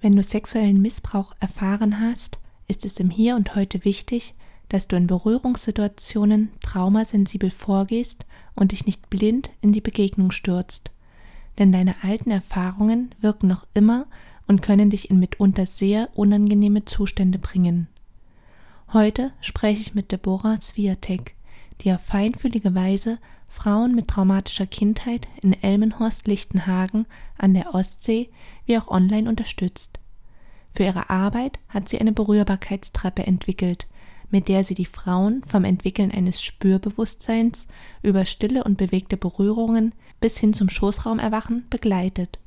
Wenn du sexuellen Missbrauch erfahren hast, ist es im Hier und heute wichtig, dass du in Berührungssituationen traumasensibel vorgehst und dich nicht blind in die Begegnung stürzt. Denn deine alten Erfahrungen wirken noch immer und können dich in mitunter sehr unangenehme Zustände bringen. Heute spreche ich mit Deborah Swiatek, die auf feinfühlige Weise Frauen mit traumatischer Kindheit in Elmenhorst-Lichtenhagen an der Ostsee wie auch online unterstützt. Für ihre Arbeit hat sie eine Berührbarkeitstreppe entwickelt, mit der sie die Frauen vom Entwickeln eines Spürbewusstseins über stille und bewegte Berührungen bis hin zum Schoßraumerwachen begleitet.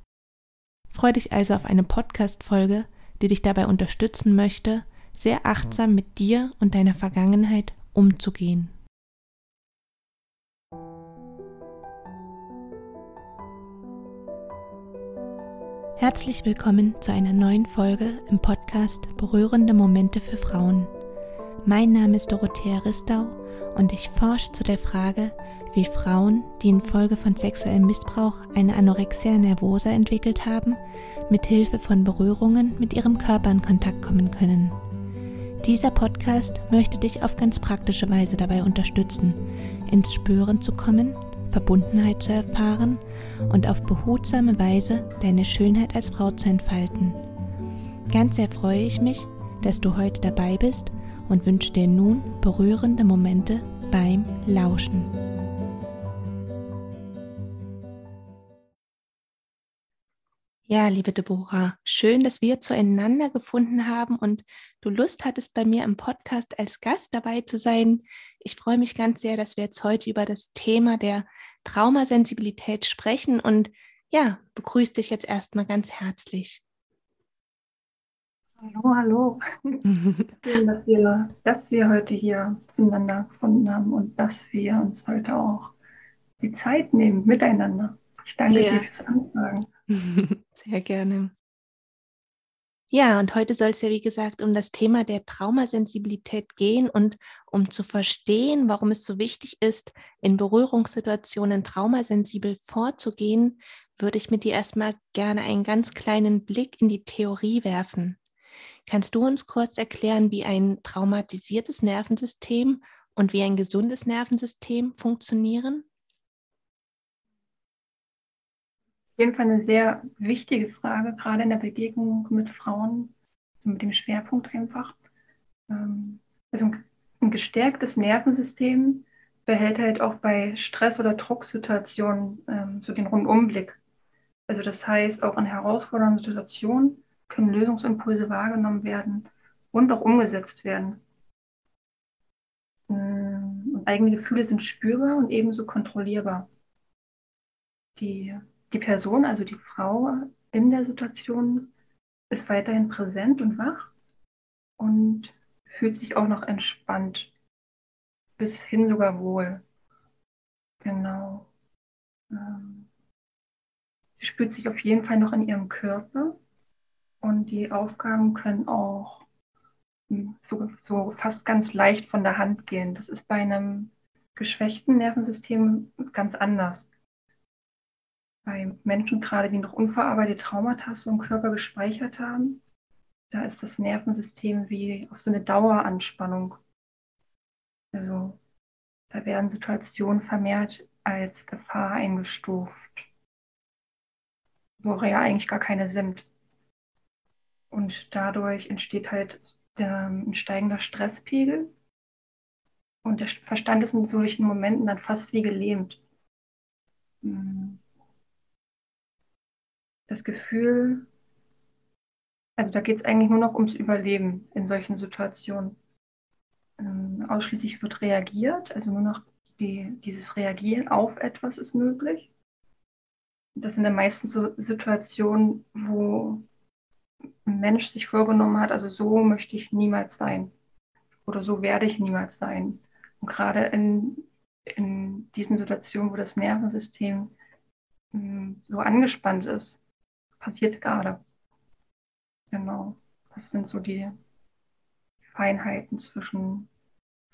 Freu dich also auf eine Podcast-Folge, die dich dabei unterstützen möchte, sehr achtsam mit dir und deiner Vergangenheit umzugehen. Herzlich willkommen zu einer neuen Folge im Podcast Berührende Momente für Frauen. Mein Name ist Dorothea Ristau und ich forsche zu der Frage, wie Frauen, die infolge von sexuellem Missbrauch eine Anorexia nervosa entwickelt haben, mit Hilfe von Berührungen mit ihrem Körper in Kontakt kommen können. Dieser Podcast möchte dich auf ganz praktische Weise dabei unterstützen, ins Spüren zu kommen Verbundenheit zu erfahren und auf behutsame Weise deine Schönheit als Frau zu entfalten. Ganz sehr freue ich mich, dass du heute dabei bist und wünsche dir nun berührende Momente beim Lauschen. Ja, liebe Deborah, schön, dass wir zueinander gefunden haben und du Lust hattest, bei mir im Podcast als Gast dabei zu sein. Ich freue mich ganz sehr, dass wir jetzt heute über das Thema der Traumasensibilität sprechen und ja, begrüße dich jetzt erstmal ganz herzlich. Hallo, hallo. Schön, dass wir, dass wir heute hier zueinander gefunden haben und dass wir uns heute auch die Zeit nehmen miteinander. Ich danke ja. dir fürs Anfragen. Sehr gerne. Ja, und heute soll es ja, wie gesagt, um das Thema der Traumasensibilität gehen und um zu verstehen, warum es so wichtig ist, in Berührungssituationen traumasensibel vorzugehen, würde ich mit dir erstmal gerne einen ganz kleinen Blick in die Theorie werfen. Kannst du uns kurz erklären, wie ein traumatisiertes Nervensystem und wie ein gesundes Nervensystem funktionieren? Jeden Fall eine sehr wichtige Frage, gerade in der Begegnung mit Frauen, also mit dem Schwerpunkt einfach. Ähm, also ein gestärktes Nervensystem behält halt auch bei Stress- oder Drucksituationen ähm, so den Rundumblick. Also das heißt, auch in herausfordernden Situationen können Lösungsimpulse wahrgenommen werden und auch umgesetzt werden. Ähm, und eigene Gefühle sind spürbar und ebenso kontrollierbar. Die die Person, also die Frau in der Situation, ist weiterhin präsent und wach und fühlt sich auch noch entspannt, bis hin sogar wohl. Genau. Ähm, sie spürt sich auf jeden Fall noch in ihrem Körper und die Aufgaben können auch hm, so, so fast ganz leicht von der Hand gehen. Das ist bei einem geschwächten Nervensystem ganz anders bei Menschen gerade, die noch unverarbeitete Traumata so im Körper gespeichert haben, da ist das Nervensystem wie auf so eine Daueranspannung. Also da werden Situationen vermehrt als Gefahr eingestuft, wo ja eigentlich gar keine sind. Und dadurch entsteht halt der, ein steigender Stresspegel. Und der Verstand ist in solchen Momenten dann fast wie gelähmt. Hm das Gefühl, also da geht es eigentlich nur noch ums Überleben in solchen Situationen. Ähm, ausschließlich wird reagiert, also nur noch die, dieses Reagieren auf etwas ist möglich. Das sind dann meistens so Situationen, wo ein Mensch sich vorgenommen hat, also so möchte ich niemals sein oder so werde ich niemals sein. Und gerade in, in diesen Situationen, wo das Nervensystem mh, hm, so angespannt ist, passiert gerade. Genau. Das sind so die Feinheiten zwischen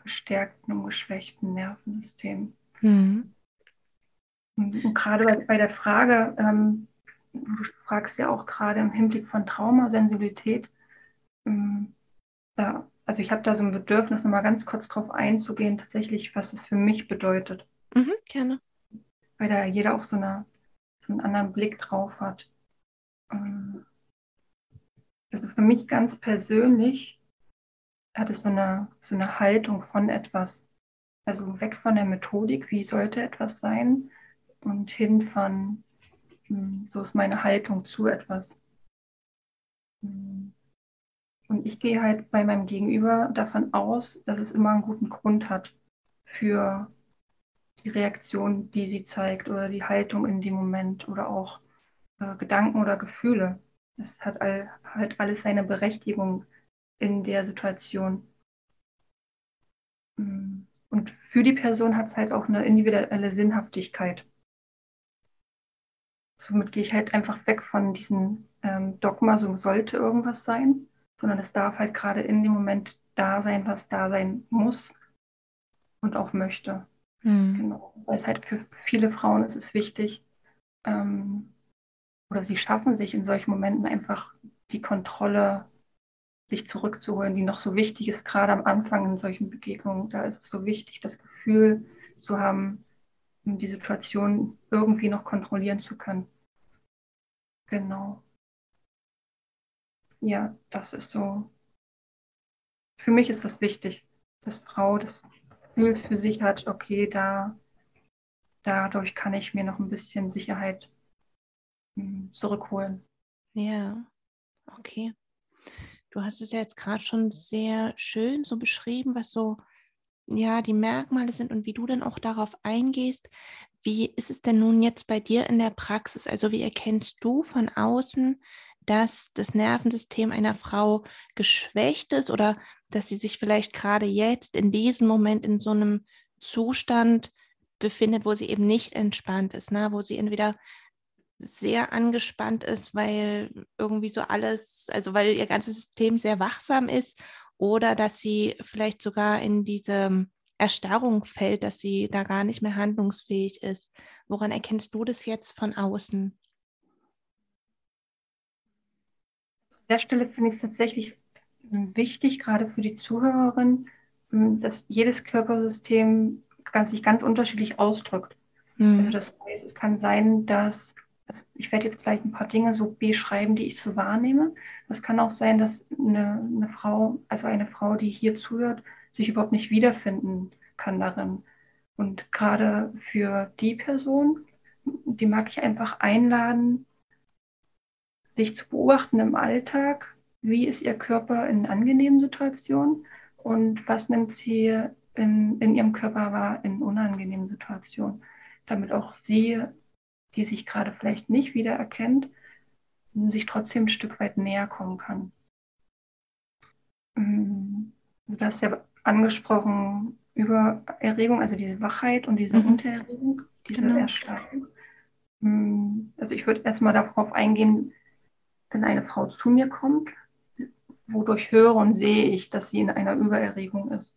gestärkten und geschwächten Nervensystemen. Mhm. Und, und, gerade bei, bei, der Frage, ähm, du fragst ja auch gerade im Hinblick von Traumasensibilität, ähm, da, also ich habe da so ein Bedürfnis, nochmal ganz kurz drauf einzugehen, tatsächlich, was es für mich bedeutet. Mhm, gerne. Weil da jeder auch so, eine, so einen anderen Blick drauf hat. Ähm, also für mich ganz persönlich hat es so eine, so eine Haltung von etwas. Also weg von der Methodik, wie sollte etwas sein, und hin von, hm, so ist meine Haltung zu etwas. Hm. Und ich gehe halt bei meinem Gegenüber davon aus, dass es immer einen guten Grund hat für die Reaktion, die sie zeigt oder die Haltung in dem Moment oder auch äh, Gedanken oder Gefühle. Es hat all, halt alles seine Berechtigung in der Situation. Hm. Und für die Person hat es halt auch eine individuelle Sinnhaftigkeit. Somit gehe ich halt einfach weg von diesem ähm, Dogma, so sollte irgendwas sein, sondern es darf halt gerade in dem Moment da sein, was da sein muss und auch möchte. Mhm. Genau. Weil es halt für viele Frauen ist es wichtig, ähm, oder sie schaffen sich in solchen Momenten einfach die Kontrolle sich zurückzuholen, die noch so wichtig ist, gerade am Anfang in solchen Begegnungen. Da ist es so wichtig, das Gefühl zu haben, die Situation irgendwie noch kontrollieren zu können. Genau. Ja, das ist so. Für mich ist das wichtig, dass Frau das Gefühl für sich hat, okay, da, dadurch kann ich mir noch ein bisschen Sicherheit zurückholen. Ja, okay. Du hast es ja jetzt gerade schon sehr schön so beschrieben, was so ja die Merkmale sind und wie du dann auch darauf eingehst. Wie ist es denn nun jetzt bei dir in der Praxis? Also wie erkennst du von außen, dass das Nervensystem einer Frau geschwächt ist oder dass sie sich vielleicht gerade jetzt in diesem Moment in so einem Zustand befindet, wo sie eben nicht entspannt ist, ne? wo sie entweder sehr angespannt ist, weil irgendwie so alles, also weil ihr ganzes System sehr wachsam ist oder dass sie vielleicht sogar in diese Erstarrung fällt, dass sie da gar nicht mehr handlungsfähig ist. Woran erkennst du das jetzt von außen? An der Stelle finde ich es tatsächlich wichtig, gerade für die Zuhörerin, dass jedes Körpersystem sich ganz unterschiedlich ausdrückt. Mhm. Also das heißt, es kann sein, dass also ich werde jetzt gleich ein paar Dinge so beschreiben, die ich so wahrnehme. Es kann auch sein, dass eine, eine, Frau, also eine Frau, die hier zuhört, sich überhaupt nicht wiederfinden kann darin. Und gerade für die Person, die mag ich einfach einladen, sich zu beobachten im Alltag, wie ist ihr Körper in angenehmen Situationen und was nimmt sie in, in ihrem Körper wahr in unangenehmen Situationen, damit auch sie die sich gerade vielleicht nicht wiedererkennt, sich trotzdem ein Stück weit näher kommen kann. Mm, du hast ja angesprochen über Erregung, also diese Wachheit und diese mhm. Untererregung, diese genau. Erstarrung. Mm, also ich würde erstmal darauf eingehen, wenn eine Frau zu mir kommt, wodurch höre und sehe ich, dass sie in einer Übererregung ist.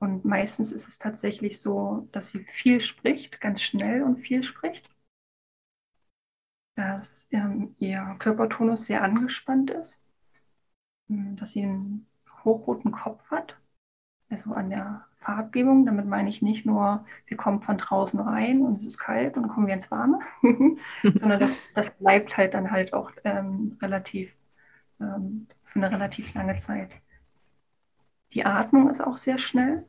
Und meistens ist es tatsächlich so, dass sie viel spricht, ganz schnell und viel spricht. Dass ähm, ihr Körpertonus sehr angespannt ist. Hm, dass sie einen hochroten Kopf hat. Also an der Farbgebung. Damit meine ich nicht nur, wir kommen von draußen rein und es ist kalt und kommen wir ins Warme, sondern das, das, bleibt halt dann halt auch ähm, relativ ähm, für eine relativ lange Zeit. Die Atmung ist auch sehr schnell.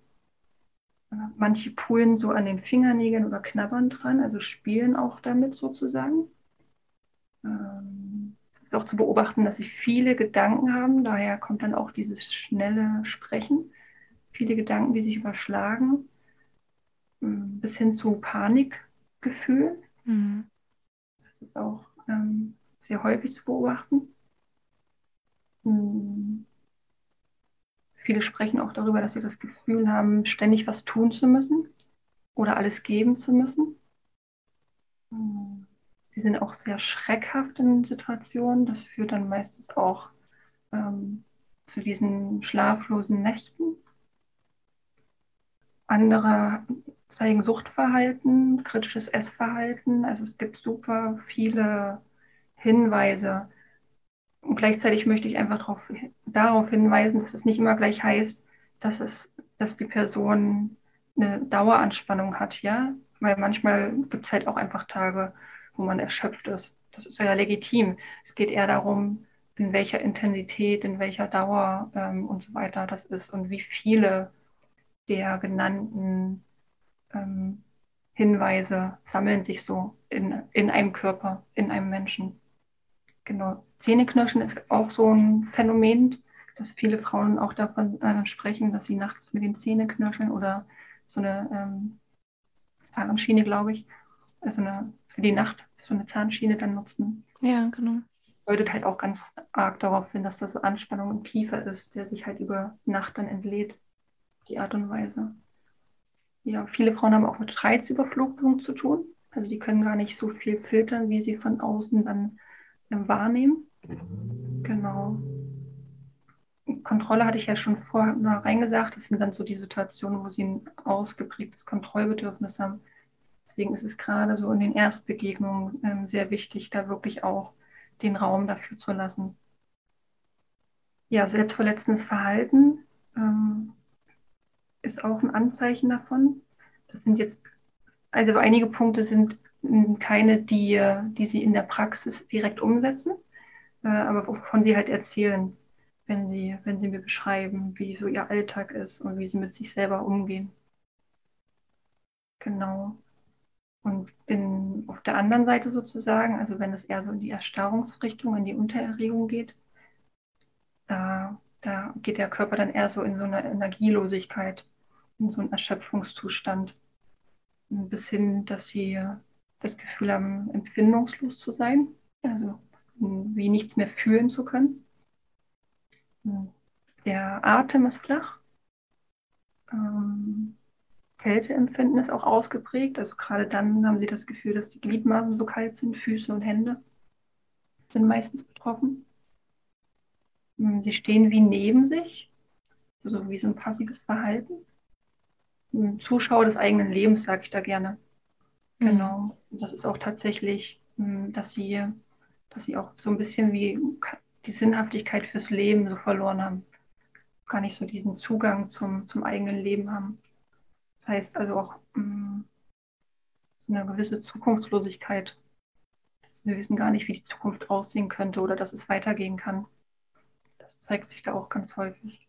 Manche pullen so an den Fingernägeln oder knabbern dran, also spielen auch damit sozusagen. Ähm, es ist auch zu beobachten, dass sie viele Gedanken haben, daher kommt dann auch dieses schnelle Sprechen. Viele Gedanken, die sich überschlagen, ähm, bis hin zu Panikgefühl. Mhm. Das ist auch ähm, sehr häufig zu beobachten. Mhm. Viele sprechen auch darüber, dass sie das Gefühl haben, ständig was tun zu müssen oder alles geben zu müssen. Sie sind auch sehr schreckhaft in Situationen. Das führt dann meistens auch ähm, zu diesen schlaflosen Nächten. Andere zeigen Suchtverhalten, kritisches Essverhalten. Also es gibt super viele Hinweise. Und gleichzeitig möchte ich einfach darauf, darauf hinweisen, dass es nicht immer gleich heißt, dass, es, dass die Person eine Daueranspannung hat, ja. Weil manchmal gibt es halt auch einfach Tage, wo man erschöpft ist. Das ist ja legitim. Es geht eher darum, in welcher Intensität, in welcher Dauer ähm, und so weiter das ist und wie viele der genannten ähm, Hinweise sammeln sich so in, in einem Körper, in einem Menschen. Genau. Zähneknirschen ist auch so ein Phänomen, dass viele Frauen auch davon äh, sprechen, dass sie nachts mit den Zähnen knirschen oder so eine ähm, Zahnschiene, glaube ich, also eine, für die Nacht so eine Zahnschiene dann nutzen. Ja, genau. Das deutet halt auch ganz arg darauf hin, dass das Anspannung im Kiefer ist, der sich halt über Nacht dann entlädt, die Art und Weise. Ja, viele Frauen haben auch mit Reizüberflutung zu tun. Also die können gar nicht so viel filtern, wie sie von außen dann wahrnehmen. Genau. Kontrolle hatte ich ja schon vorher reingesagt. Das sind dann so die Situationen, wo sie ein ausgeprägtes Kontrollbedürfnis haben. Deswegen ist es gerade so in den Erstbegegnungen ähm, sehr wichtig, da wirklich auch den Raum dafür zu lassen. Ja, selbstverletzendes Verhalten ähm, ist auch ein Anzeichen davon. Das sind jetzt, also einige Punkte sind keine, die, die sie in der Praxis direkt umsetzen, äh, aber wovon sie halt erzählen, wenn sie, wenn sie mir beschreiben, wie so ihr Alltag ist und wie sie mit sich selber umgehen. Genau. Und in, auf der anderen Seite sozusagen, also wenn es eher so in die Erstarrungsrichtung, in die Untererregung geht, da, da geht der Körper dann eher so in so eine Energielosigkeit, in so einen Erschöpfungszustand. Bis hin, dass sie das Gefühl haben, empfindungslos zu sein, also wie nichts mehr fühlen zu können. Der Atem ist flach. Ähm, Kälteempfinden ist auch ausgeprägt. Also gerade dann haben sie das Gefühl, dass die Gliedmaßen so kalt sind, Füße und Hände sind meistens betroffen. Hm, sie stehen wie neben sich, also wie so ein passives Verhalten. Hm, Zuschauer des eigenen Lebens, sage ich da gerne. Mhm. Genau. Und das ist auch tatsächlich, hm, dass sie, dass sie auch so ein bisschen wie die Sinnhaftigkeit fürs Leben so verloren haben. Gar nicht so diesen Zugang zum, zum eigenen Leben haben heißt also auch mh, mm, so eine gewisse Zukunftslosigkeit. Wir wissen gar nicht, wie die Zukunft aussehen könnte oder dass es weitergehen kann. Das zeigt sich da auch ganz häufig.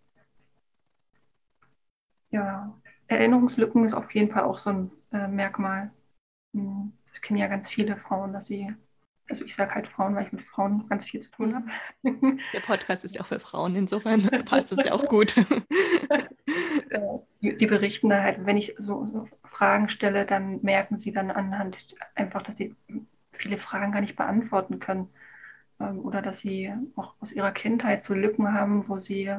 Ja, Erinnerungslücken ist auf jeden Fall auch so ein äh, Merkmal. Das kennen ja ganz viele Frauen, dass sie also ich sage halt Frauen, weil ich mit Frauen ganz viel zu tun habe. Der Podcast ist ja auch für Frauen, insofern passt es ja auch gut. die, die, berichten da halt, wenn ich so, so, Fragen stelle, dann merken sie dann anhand einfach, dass sie viele Fragen gar nicht beantworten können. Ähm, oder dass sie auch aus ihrer Kindheit so Lücken haben, wo sie,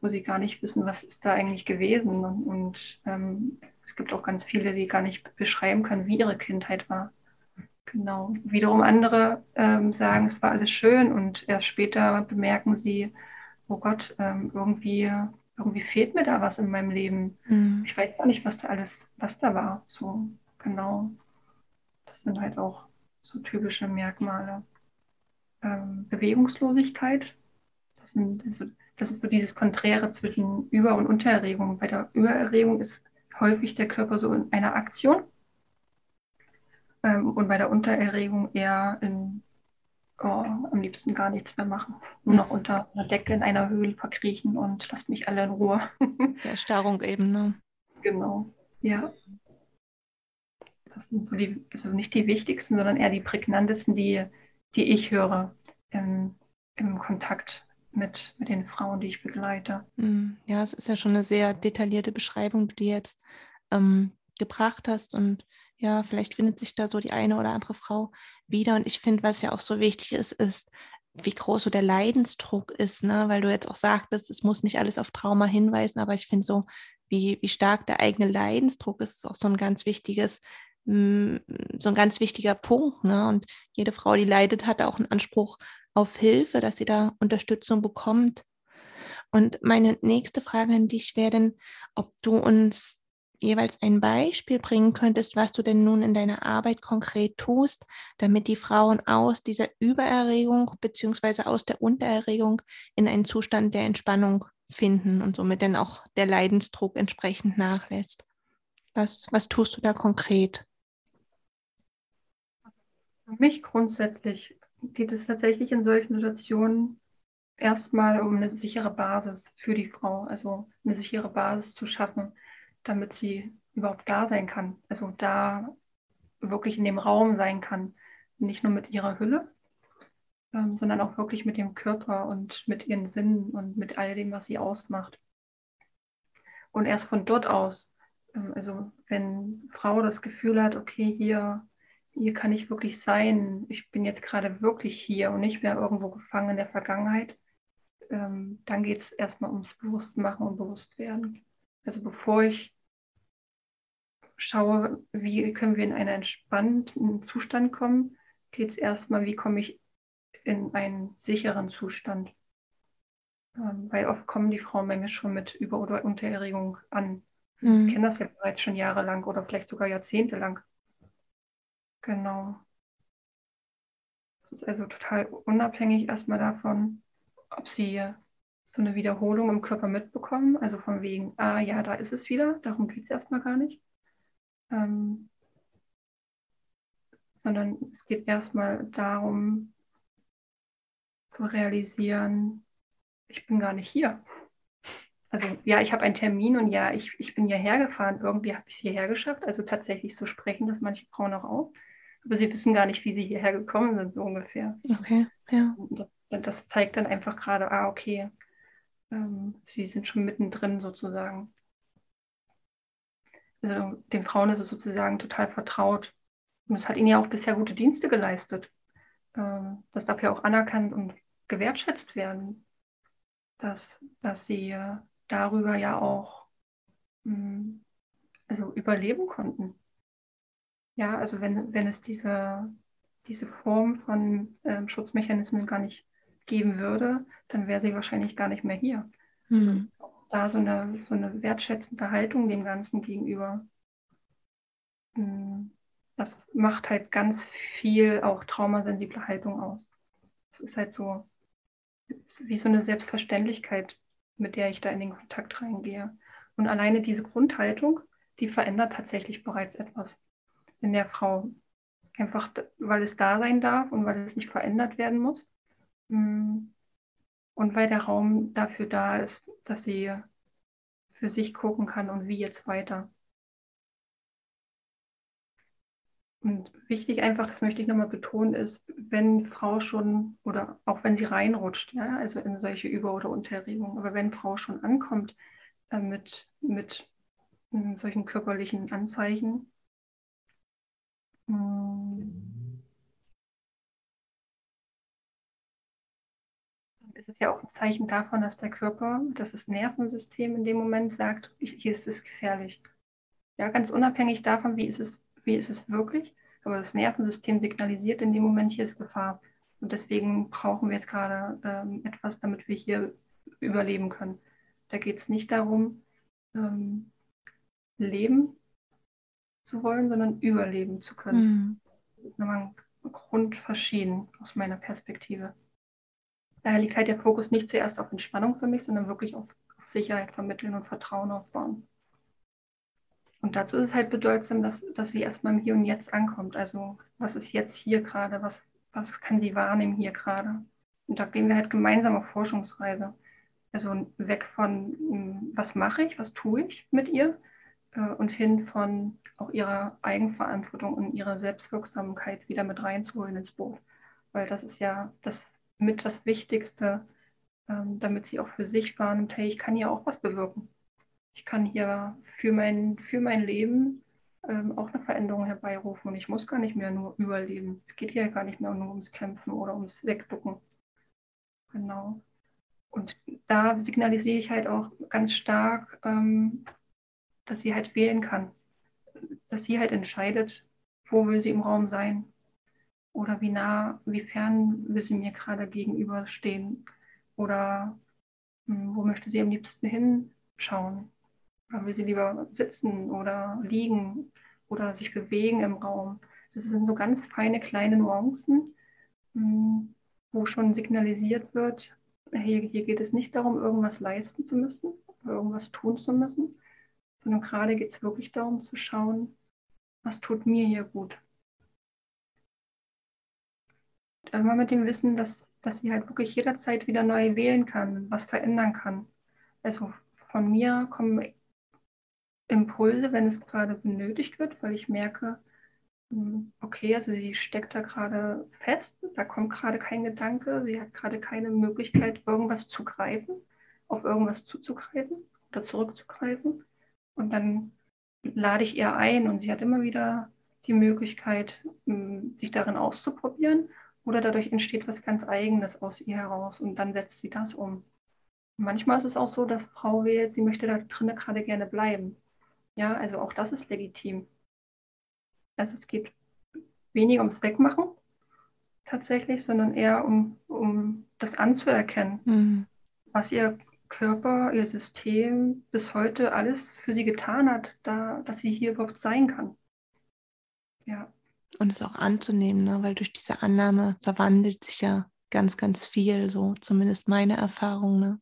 wo sie gar nicht wissen, was ist da eigentlich gewesen. Und, und ähm, es gibt auch ganz viele, die gar nicht beschreiben können, wie ihre Kindheit war. Genau. Wiederum andere ähm, sagen, es war alles schön und erst später bemerken sie, oh Gott, ähm, irgendwie, irgendwie fehlt mir da was in meinem Leben. Mhm. Ich weiß gar nicht, was da alles, was da war. So, genau. Das sind halt auch so typische Merkmale. Ähm, Bewegungslosigkeit, das, sind, das ist so dieses Konträre zwischen Über- und Untererregung. Bei der Übererregung ist häufig der Körper so in einer Aktion ähm, und bei der Untererregung eher in, oh, am liebsten gar nichts mehr machen. Nur noch unter einer Decke in einer Höhle verkriechen und lasst mich alle in Ruhe. Die Erstarrung eben, ne? Genau, ja. Das sind so die, also nicht die wichtigsten, sondern eher die prägnantesten, die, die ich höre im, im Kontakt mit, mit den Frauen, die ich begleite. Hm, ja, es ist ja schon eine sehr detaillierte Beschreibung, die du jetzt ähm, gebracht hast. Und ja, vielleicht findet sich da so die eine oder andere Frau wieder. Und ich finde, was ja auch so wichtig ist, ist, wie groß so der Leidensdruck ist, ne? weil du jetzt auch sagtest, es muss nicht alles auf Trauma hinweisen, aber ich finde so, wie, wie stark der eigene Leidensdruck ist, ist auch so ein ganz wichtiges, mm, so ein ganz wichtiger Punkt. Ne? Und jede Frau, die leidet, hat auch einen Anspruch auf Hilfe, dass sie da Unterstützung bekommt. Und meine nächste Frage an dich wäre denn, ob du uns jeweils ein Beispiel bringen könntest, was du denn nun in deiner Arbeit konkret tust, damit die Frauen aus dieser Übererregung bzw. aus der Untererregung in einen Zustand der Entspannung finden und somit dann auch der Leidensdruck entsprechend nachlässt. Was, was tust du da konkret? Für mich grundsätzlich geht es tatsächlich in solchen Situationen erstmal um eine sichere Basis für die Frau, also eine sichere Basis zu schaffen, damit sie überhaupt da sein kann, also da wirklich in dem Raum sein kann, nicht nur mit ihrer Hülle, ähm, sondern auch wirklich mit dem Körper und mit ihren Sinnen und mit all dem, was sie ausmacht. Und erst von dort aus, ähm, also wenn Frau das Gefühl hat, okay, hier, hier kann ich wirklich sein, ich bin jetzt gerade wirklich hier und nicht mehr irgendwo gefangen in der Vergangenheit, ähm, dann geht es erstmal ums Bewusstmachen und Bewusstwerden. Also bevor ich schaue, wie können wir in einen entspannten Zustand kommen, geht es erstmal, wie komme ich in einen sicheren Zustand. Ähm, weil oft kommen die Frauen bei mir schon mit Über- oder Untererregung an. Mhm. Ich kenne das ja bereits schon jahrelang oder vielleicht sogar jahrzehntelang. Genau. Das ist also total unabhängig erstmal davon, ob sie so eine Wiederholung im Körper mitbekommen, also von wegen, ah ja, da ist es wieder, darum geht es erstmal gar nicht. Ähm, sondern es geht erstmal darum, zu realisieren, ich bin gar nicht hier. Also ja, ich habe einen Termin und ja, ich, ich bin hierher gefahren. Irgendwie habe ich es hierher geschafft. Also tatsächlich so sprechen das manche Frauen auch aus. Aber sie wissen gar nicht, wie sie hierher gekommen sind, so ungefähr. Okay, ja. Das, das zeigt dann einfach gerade, ah, okay, ähm, sie sind schon mittendrin sozusagen. Also den Frauen ist es sozusagen total vertraut. Und es hat ihnen ja auch bisher gute Dienste geleistet. Ähm, das darf ja auch anerkannt und gewertschätzt werden, dass, dass sie äh, darüber ja auch mh, hm, also überleben konnten. Ja, also wenn, wenn es diese, diese Form von ähm, Schutzmechanismen gar nicht geben würde, dann wäre sie wahrscheinlich gar nicht mehr hier. Mhm. Da so eine, so eine wertschätzende Haltung dem Ganzen gegenüber. Hm, das macht halt ganz viel auch traumasensible Haltung aus. Es ist halt so wie so eine Selbstverständlichkeit, mit der ich da in den Kontakt reingehe. Und alleine diese Grundhaltung, die verändert tatsächlich bereits etwas in der Frau. Einfach, weil es da sein darf und weil es nicht verändert werden muss. Mm. Und weil der Raum dafür da ist, dass sie für sich gucken kann und wie jetzt weiter. Und wichtig einfach, das möchte ich nochmal betonen, ist, wenn Frau schon oder auch wenn sie reinrutscht, ja, also in solche Über- oder Unterregungen, aber wenn Frau schon ankommt äh, mit, mit äh, solchen körperlichen Anzeichen, ist es ja auch ein Zeichen davon, dass der Körper, dass das Nervensystem in dem Moment sagt, hier ist es gefährlich. Ja, ganz unabhängig davon, wie ist es, wie ist es wirklich, aber das Nervensystem signalisiert in dem Moment, hier ist Gefahr. Und deswegen brauchen wir jetzt gerade ähm, etwas, damit wir hier überleben können. Da geht es nicht darum, ähm, leben zu wollen, sondern überleben zu können. Mhm. Das ist nochmal ein Grund verschieden aus meiner Perspektive. Daher liegt halt der Fokus nicht zuerst auf Entspannung für mich, sondern wirklich auf, Sicherheit vermitteln und Vertrauen aufbauen. Und dazu ist es halt bedeutsam, dass, dass sie erstmal im Hier und Jetzt ankommt. Also was ist jetzt hier gerade, was, was kann sie wahrnehmen hier gerade. Und da gehen wir halt gemeinsam auf Forschungsreise. Also weg von, hm, was mache ich, was tue ich mit ihr äh, und hin von auch ihrer Eigenverantwortung und ihrer Selbstwirksamkeit wieder mit reinzuholen ins Boot. Weil das ist ja das mit das Wichtigste, ähm, damit sie auch für sich wahrnimmt, hey, ich kann hier auch was bewirken ich kann hier für mein, für mein Leben ähm, auch eine Veränderung herbeirufen und ich muss gar nicht mehr nur überleben. Es geht hier gar nicht mehr nur ums Kämpfen oder ums Wegducken. Genau. Und da signalisiere ich halt auch ganz stark, ähm, dass sie halt wählen kann. Dass sie halt entscheidet, wo will sie im Raum sein oder wie nah, wie fern will sie mir gerade gegenüberstehen oder hm, wo möchte sie am liebsten hinschauen. Oder will sie lieber sitzen oder liegen oder sich bewegen im Raum? Das sind so ganz feine kleine Nuancen, hm, wo schon signalisiert wird, hier, hier geht es nicht darum, irgendwas leisten zu müssen, irgendwas tun zu müssen, sondern gerade geht es wirklich darum zu schauen, was tut mir hier gut. Mal mit dem Wissen, dass, dass sie halt wirklich jederzeit wieder neu wählen kann, was verändern kann. Also von mir kommen Impulse, wenn es gerade benötigt wird, weil ich merke, hm, okay, also sie steckt da gerade fest, da kommt gerade kein Gedanke, sie hat gerade keine Möglichkeit, irgendwas zu greifen, auf irgendwas zuzugreifen oder zurückzugreifen. Und dann lade ich ihr ein und sie hat immer wieder die Möglichkeit, hm, sich darin auszuprobieren oder dadurch entsteht was ganz Eigenes aus ihr heraus und dann setzt sie das um. Manchmal ist es auch so, dass Frau wählt, sie möchte da drinnen gerade gerne bleiben. Ja, also auch das ist legitim. Also es geht weniger ums Wegmachen tatsächlich, sondern eher um, um das anzuerkennen, mhm. was ihr Körper, ihr System bis heute alles für sie getan hat, da, dass sie hier überhaupt sein kann. Ja. Und es auch anzunehmen, ne? weil durch diese Annahme verwandelt sich ja ganz, ganz viel, so zumindest meine Erfahrung. Ne?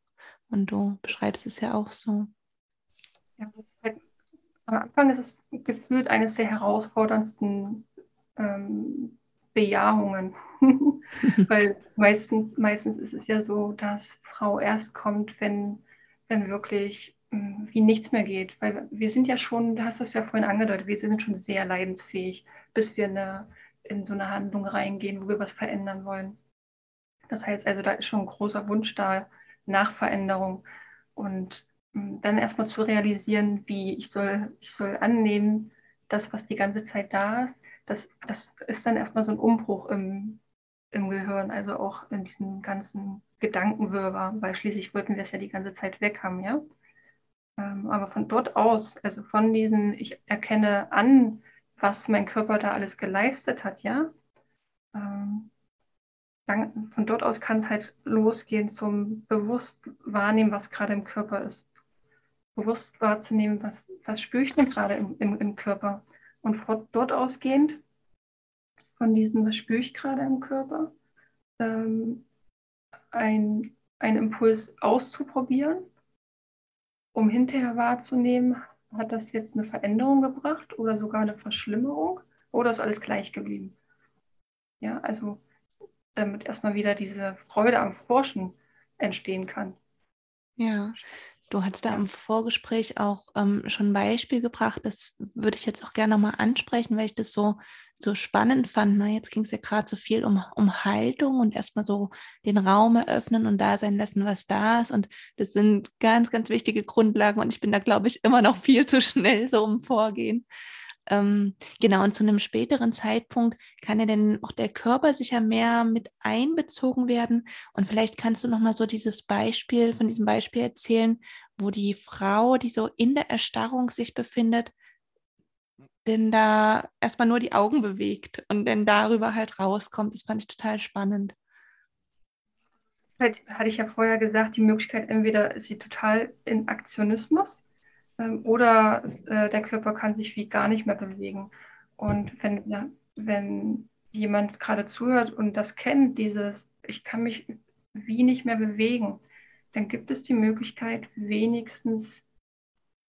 Und du beschreibst es ja auch so. Ja, halt am Anfang ist es gefühlt eines der herausforderndsten ähm, Bejahungen, weil meistens, meistens ist es ja so, dass Frau erst kommt, wenn, wenn wirklich ähm, wie nichts mehr geht. Weil wir sind ja schon, du hast das ja vorhin angedeutet, wir sind schon sehr leidensfähig, bis wir eine, in so eine Handlung reingehen, wo wir was verändern wollen. Das heißt also, da ist schon ein großer Wunsch da nach Veränderung. Und dann erstmal zu realisieren, wie ich soll, ich soll annehmen, das, was die ganze Zeit da ist, das, das ist dann erstmal so ein Umbruch im, im Gehirn, also auch in diesem ganzen Gedankenwirrwarr, weil schließlich wollten wir es ja die ganze Zeit weg haben, ja. Ähm, aber von dort aus, also von diesen, ich erkenne an, was mein Körper da alles geleistet hat, ja. Ähm, dann, von dort aus kann es halt losgehen zum bewusst wahrnehmen, was gerade im Körper ist bewusst wahrzunehmen, was, was spüre ich denn gerade im, im, im Körper. Und von dort ausgehend, von diesem, was spüre ich gerade im Körper, ähm, ein, einen Impuls auszuprobieren, um hinterher wahrzunehmen, hat das jetzt eine Veränderung gebracht oder sogar eine Verschlimmerung oder ist alles gleich geblieben. Ja, also damit erstmal wieder diese Freude am Forschen entstehen kann. Ja, Du hast da im Vorgespräch auch ähm, schon ein Beispiel gebracht. Das würde ich jetzt auch gerne nochmal ansprechen, weil ich das so, so spannend fand. Na, ne? jetzt ging es ja gerade so viel um, um Haltung und erstmal so den Raum eröffnen und da sein lassen, was da ist. Und das sind ganz, ganz wichtige Grundlagen. Und ich bin da, glaube ich, immer noch viel zu schnell so um Vorgehen. Ähm, genau, und zu einem späteren Zeitpunkt kann ja dann auch der Körper sicher mehr mit einbezogen werden. Und vielleicht kannst du nochmal so dieses Beispiel, von diesem Beispiel erzählen, wo die Frau, die so in der Erstarrung sich befindet, denn da erstmal nur die Augen bewegt und dann darüber halt rauskommt. Das fand ich total spannend. Halt, hatte ich ja vorher gesagt, die Möglichkeit, entweder ist sie total in Aktionismus ähm, oder äh, der Körper kann sich wie gar nicht mehr bewegen. Und wenn, ja, wenn jemand gerade zuhört und das kennt, dieses, ich kann mich wie nicht mehr bewegen, dann gibt es die Möglichkeit, wenigstens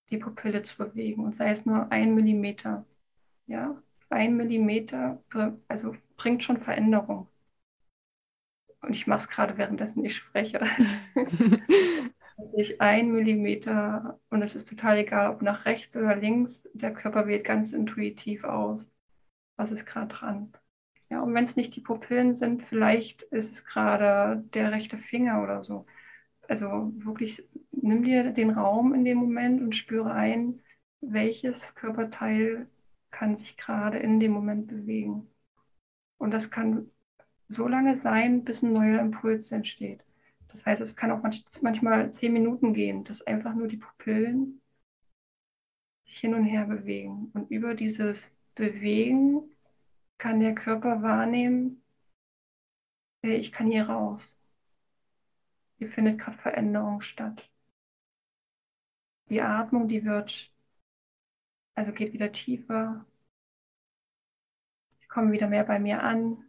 die Pupille zu bewegen und sei es nur ein Millimeter. Ja, ein Millimeter, also bringt schon Veränderung. Und ich mache es gerade währenddessen ich spreche. ein Millimeter und es ist total egal, ob nach rechts oder links, der Körper wählt ganz intuitiv aus, was ist gerade dran. Ja, und wenn es nicht die Pupillen sind, vielleicht ist es gerade der rechte Finger oder so. Also wirklich, nimm dir den Raum in dem Moment und spüre ein, welches Körperteil kann sich gerade in dem Moment bewegen. Und das kann so lange sein, bis ein neuer Impuls entsteht. Das heißt, es kann auch manchmal zehn Minuten gehen, dass einfach nur die Pupillen sich hin und her bewegen. Und über dieses Bewegen kann der Körper wahrnehmen, ich kann hier raus. Hier findet gerade Veränderung statt. Die Atmung, die wird, also geht wieder tiefer. Ich komme wieder mehr bei mir an.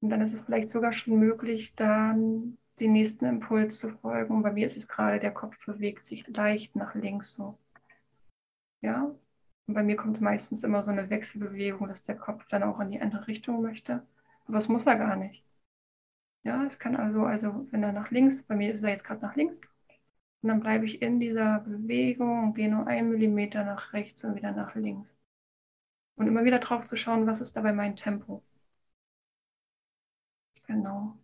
Und dann ist es vielleicht sogar schon möglich, dann den nächsten Impuls zu folgen. Bei mir ist es gerade, der Kopf bewegt sich leicht nach links so. Ja. Und bei mir kommt meistens immer so eine Wechselbewegung, dass der Kopf dann auch in die andere Richtung möchte. Aber das muss er gar nicht. Ja, es kann also, also wenn er nach links, bei mir ist er jetzt gerade nach links, und dann bleibe ich in dieser Bewegung und gehe nur einen Millimeter nach rechts und wieder nach links. Und immer wieder drauf zu schauen, was ist dabei mein Tempo. Genau.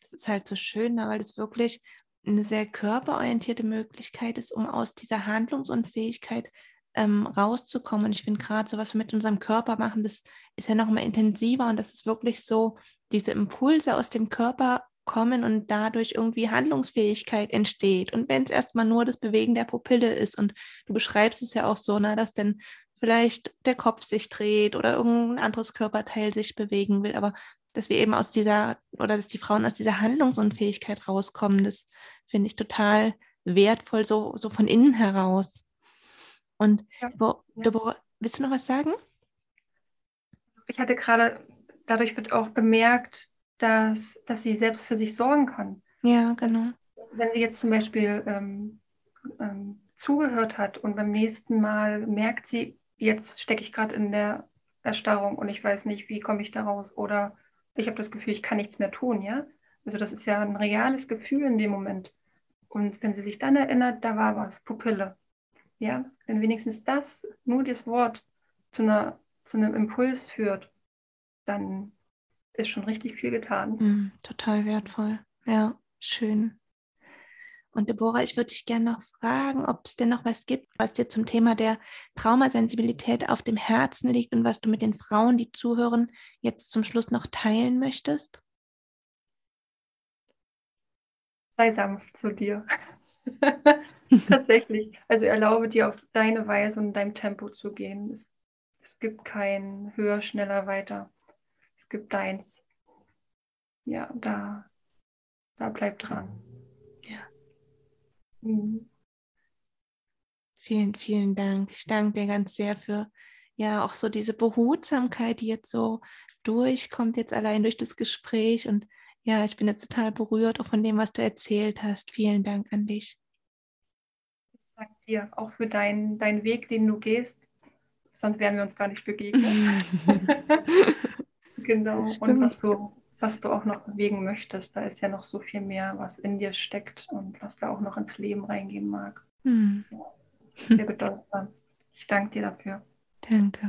Das ist halt so schön, ne, weil es wirklich eine sehr körperorientierte Möglichkeit ist, um aus dieser Handlungsunfähigkeit ähm, rauszukommen. Und ich finde gerade so, was wir mit unserem Körper machen, das ist ja noch mal intensiver und das ist wirklich so, diese Impulse aus dem Körper kommen und dadurch irgendwie Handlungsfähigkeit entsteht. Und wenn es erstmal nur das Bewegen der Pupille ist und du beschreibst es ja auch so, na, dass dann vielleicht der Kopf sich dreht oder irgendein anderes Körperteil sich bewegen will, aber dass wir eben aus dieser oder dass die Frauen aus dieser Handlungsunfähigkeit rauskommen, das finde ich total wertvoll, so, so von innen heraus. Und ja. Deborah, willst du noch was sagen? Ich hatte gerade, dadurch wird auch bemerkt, dass, dass sie selbst für sich sorgen kann. Ja, genau. Wenn sie jetzt zum Beispiel ähm, ähm, zugehört hat und beim nächsten Mal merkt sie, jetzt stecke ich gerade in der Erstarrung und ich weiß nicht, wie komme ich da raus oder ich habe das Gefühl, ich kann nichts mehr tun, ja. Also das ist ja ein reales Gefühl in dem Moment. Und wenn sie sich dann erinnert, da war was, Pupille. Ja, wenn wenigstens das, nur das Wort zu, einer, zu einem Impuls führt, dann ist schon richtig viel getan. Mm, total wertvoll. Ja, schön. Und Deborah, ich würde dich gerne noch fragen, ob es denn noch was gibt, was dir zum Thema der Traumasensibilität auf dem Herzen liegt und was du mit den Frauen, die zuhören, jetzt zum Schluss noch teilen möchtest? Sei sanft zu dir. Tatsächlich. Also erlaube dir auf deine Weise und deinem Tempo zu gehen. Es, es gibt kein höher, schneller, weiter. Es gibt deins. Ja, da, da bleib dran. Ja. Mhm. Vielen, vielen Dank. Ich danke dir ganz sehr für ja auch so diese Behutsamkeit, die jetzt so durchkommt, jetzt allein durch das Gespräch. Und ja, ich bin jetzt total berührt auch von dem, was du erzählt hast. Vielen Dank an dich. Ich danke dir auch für deinen dein Weg, den du gehst. Sonst wären wir uns gar nicht begegnet. genau. Und was du was du auch noch bewegen möchtest. Da ist ja noch so viel mehr, was in dir steckt und was da auch noch ins Leben reingehen mag. Hm. Ja, sehr bedeutsam. Ich danke dir dafür. Danke.